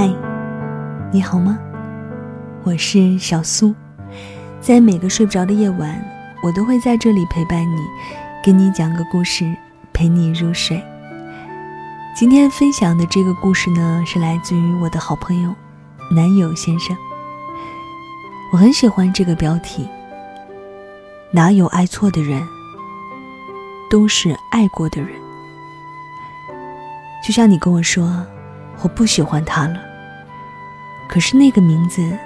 嗨，你好吗？我是小苏，在每个睡不着的夜晚，我都会在这里陪伴你，给你讲个故事，陪你入睡。今天分享的这个故事呢，是来自于我的好朋友男友先生。我很喜欢这个标题。哪有爱错的人，都是爱过的人。就像你跟我说。我不喜欢他了。可是那个名字，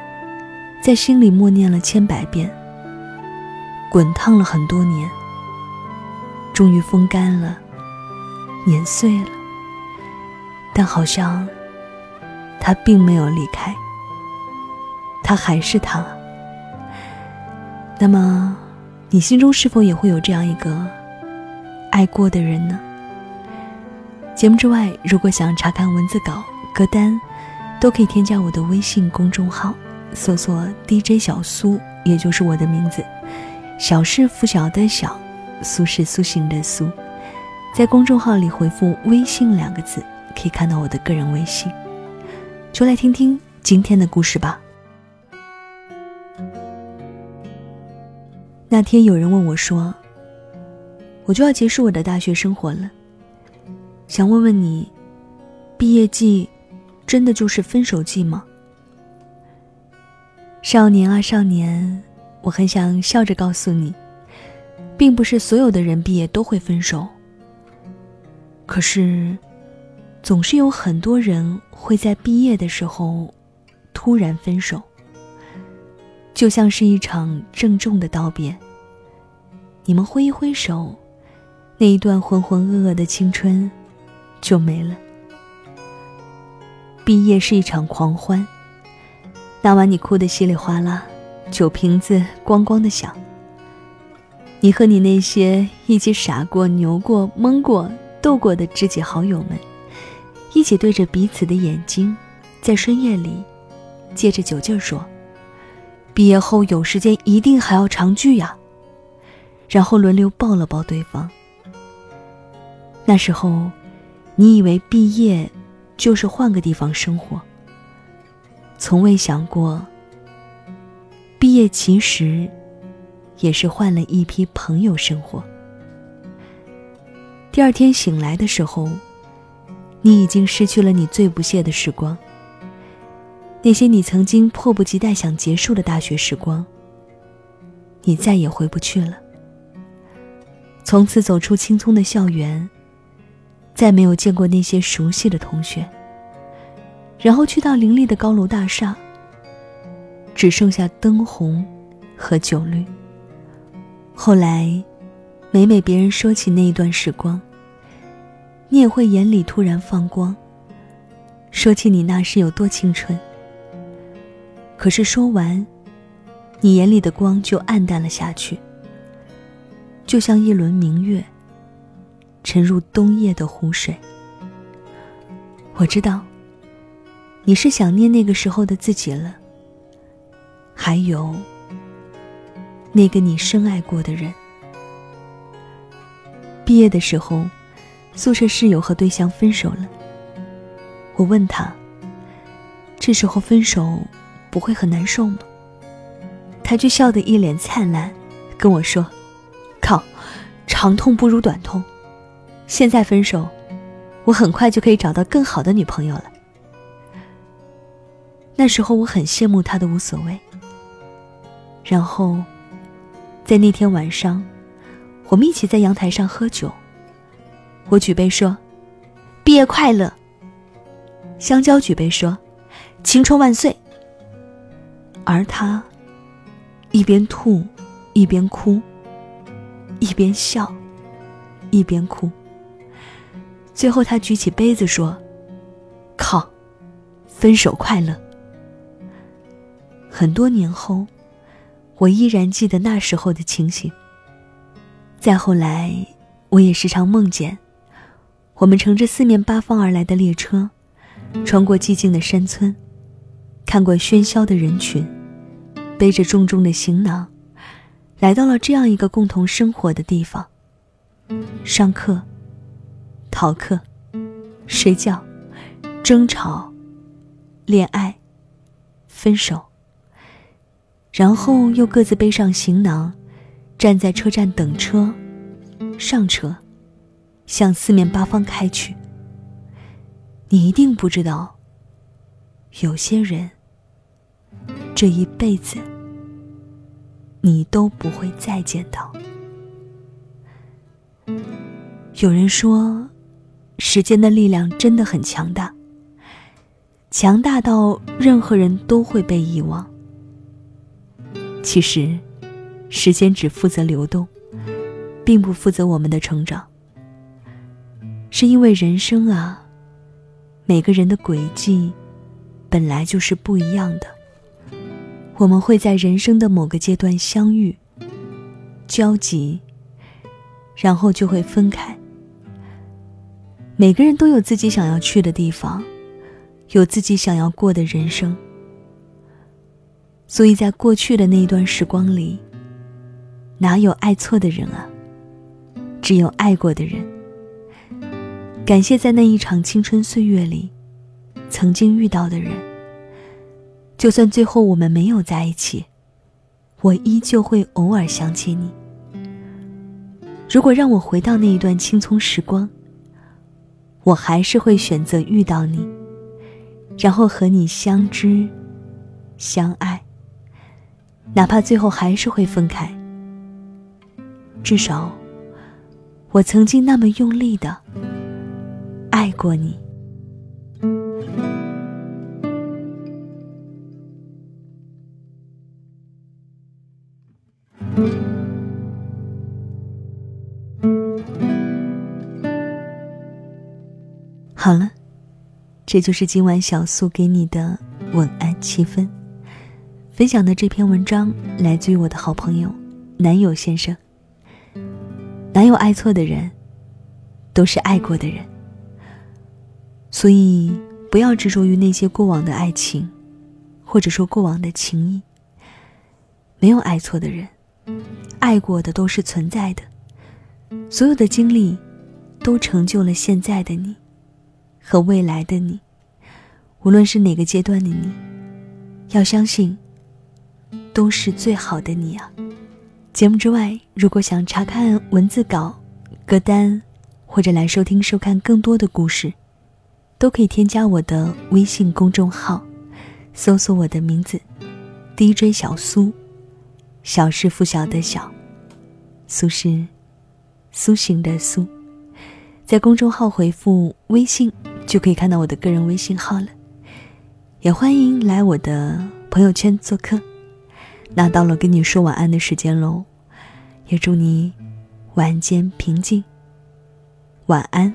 在心里默念了千百遍，滚烫了很多年，终于风干了，碾碎了。但好像，他并没有离开，他还是他。那么，你心中是否也会有这样一个爱过的人呢？节目之外，如果想查看文字稿、歌单，都可以添加我的微信公众号，搜索 DJ 小苏，也就是我的名字。小是拂晓的小，苏是苏醒的苏。在公众号里回复“微信”两个字，可以看到我的个人微信。就来听听今天的故事吧。那天有人问我说：“我就要结束我的大学生活了。”想问问你，毕业季真的就是分手季吗？少年啊少年，我很想笑着告诉你，并不是所有的人毕业都会分手。可是，总是有很多人会在毕业的时候突然分手，就像是一场郑重的道别。你们挥一挥手，那一段浑浑噩噩的青春。就没了。毕业是一场狂欢，那晚你哭得稀里哗啦，酒瓶子咣咣的响。你和你那些一起傻过、牛过、懵过、斗过的知己好友们，一起对着彼此的眼睛，在深夜里，借着酒劲儿说：“毕业后有时间一定还要常聚呀。”然后轮流抱了抱对方。那时候。你以为毕业就是换个地方生活，从未想过，毕业其实也是换了一批朋友生活。第二天醒来的时候，你已经失去了你最不屑的时光，那些你曾经迫不及待想结束的大学时光，你再也回不去了。从此走出青葱的校园。再没有见过那些熟悉的同学，然后去到林立的高楼大厦，只剩下灯红和酒绿。后来，每每别人说起那一段时光，你也会眼里突然放光，说起你那时有多青春。可是说完，你眼里的光就暗淡了下去，就像一轮明月。沉入冬夜的湖水。我知道，你是想念那个时候的自己了，还有那个你深爱过的人。毕业的时候，宿舍室友和对象分手了。我问他：“这时候分手不会很难受吗？”他却笑得一脸灿烂，跟我说：“靠，长痛不如短痛。”现在分手，我很快就可以找到更好的女朋友了。那时候我很羡慕他的无所谓。然后，在那天晚上，我们一起在阳台上喝酒。我举杯说：“毕业快乐。”香蕉举杯说：“青春万岁。”而他一边吐，一边哭，一边笑，一边哭。最后，他举起杯子说：“靠，分手快乐。”很多年后，我依然记得那时候的情形。再后来，我也时常梦见，我们乘着四面八方而来的列车，穿过寂静的山村，看过喧嚣的人群，背着重重的行囊，来到了这样一个共同生活的地方——上课。逃课、睡觉、争吵、恋爱、分手，然后又各自背上行囊，站在车站等车，上车，向四面八方开去。你一定不知道，有些人这一辈子你都不会再见到。有人说，时间的力量真的很强大。强大到任何人都会被遗忘。其实，时间只负责流动，并不负责我们的成长。是因为人生啊，每个人的轨迹本来就是不一样的。我们会在人生的某个阶段相遇、交集，然后就会分开。每个人都有自己想要去的地方。有自己想要过的人生，所以在过去的那一段时光里，哪有爱错的人啊？只有爱过的人。感谢在那一场青春岁月里，曾经遇到的人。就算最后我们没有在一起，我依旧会偶尔想起你。如果让我回到那一段青葱时光，我还是会选择遇到你。然后和你相知、相爱，哪怕最后还是会分开，至少我曾经那么用力的爱过你。好了。这就是今晚小苏给你的晚安七分。分享的这篇文章来自于我的好朋友男友先生。哪有爱错的人，都是爱过的人。所以不要执着于那些过往的爱情，或者说过往的情谊。没有爱错的人，爱过的都是存在的。所有的经历，都成就了现在的你。和未来的你，无论是哪个阶段的你，要相信，都是最好的你啊！节目之外，如果想查看文字稿、歌单，或者来收听、收看更多的故事，都可以添加我的微信公众号，搜索我的名字 “DJ 小苏”，小是拂晓的小，苏是苏醒的苏，在公众号回复微信。就可以看到我的个人微信号了，也欢迎来我的朋友圈做客。那到了跟你说晚安的时间喽，也祝你晚间平静。晚安，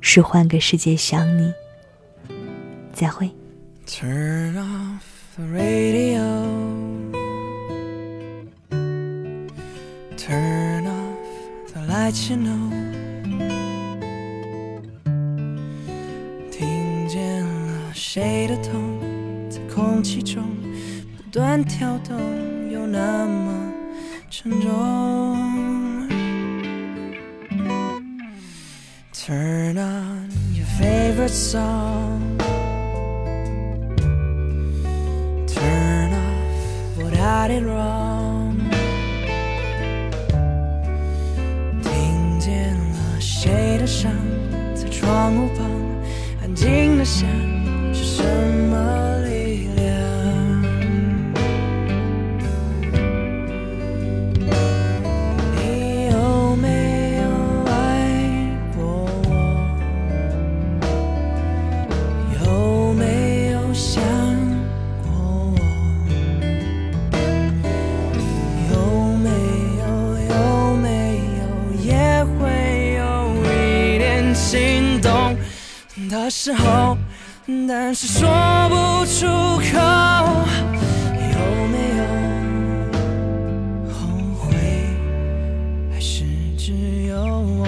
是换个世界想你。再会。turn off the radio。turn off the light 谁的痛在空气中不断跳动，又那么沉重？Turn on your favorite song. Turn off what I did wrong. 听见了谁的声在窗户旁安静的想。什么力量？你有没有爱过我？有没有想过我？有没有？有没有也会有一点心动的时候？但是说不出口有没有后悔？还是只有我？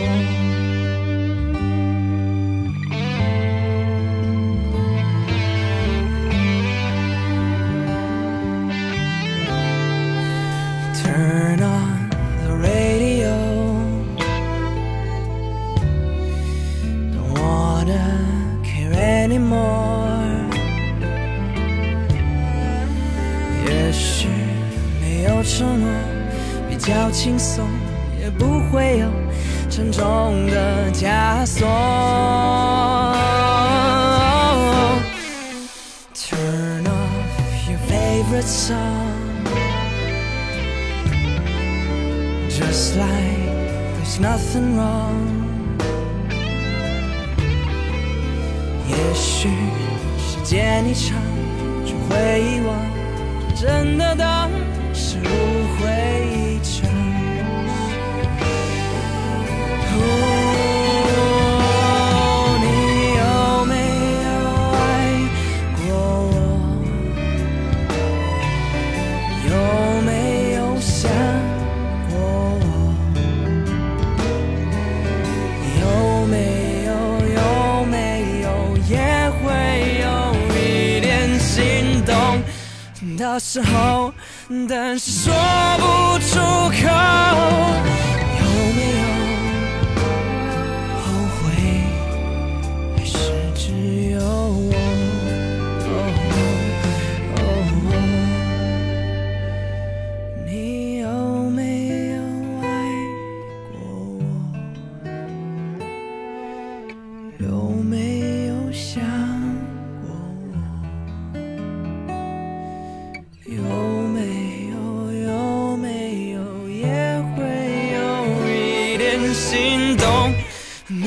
承诺比较轻松，也不会有沉重的枷锁。Turn off your favorite song. Just like there's nothing wrong. 也许时间一长，就会遗忘，真的当是误会一场。哦，你有没有爱过我？有没有想过我？有没有有没有也会有一点心动的时候，但是说不出口。有没有后悔？还是只有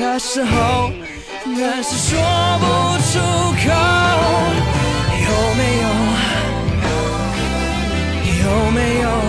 那时候但是说不出口。有没有？有没有？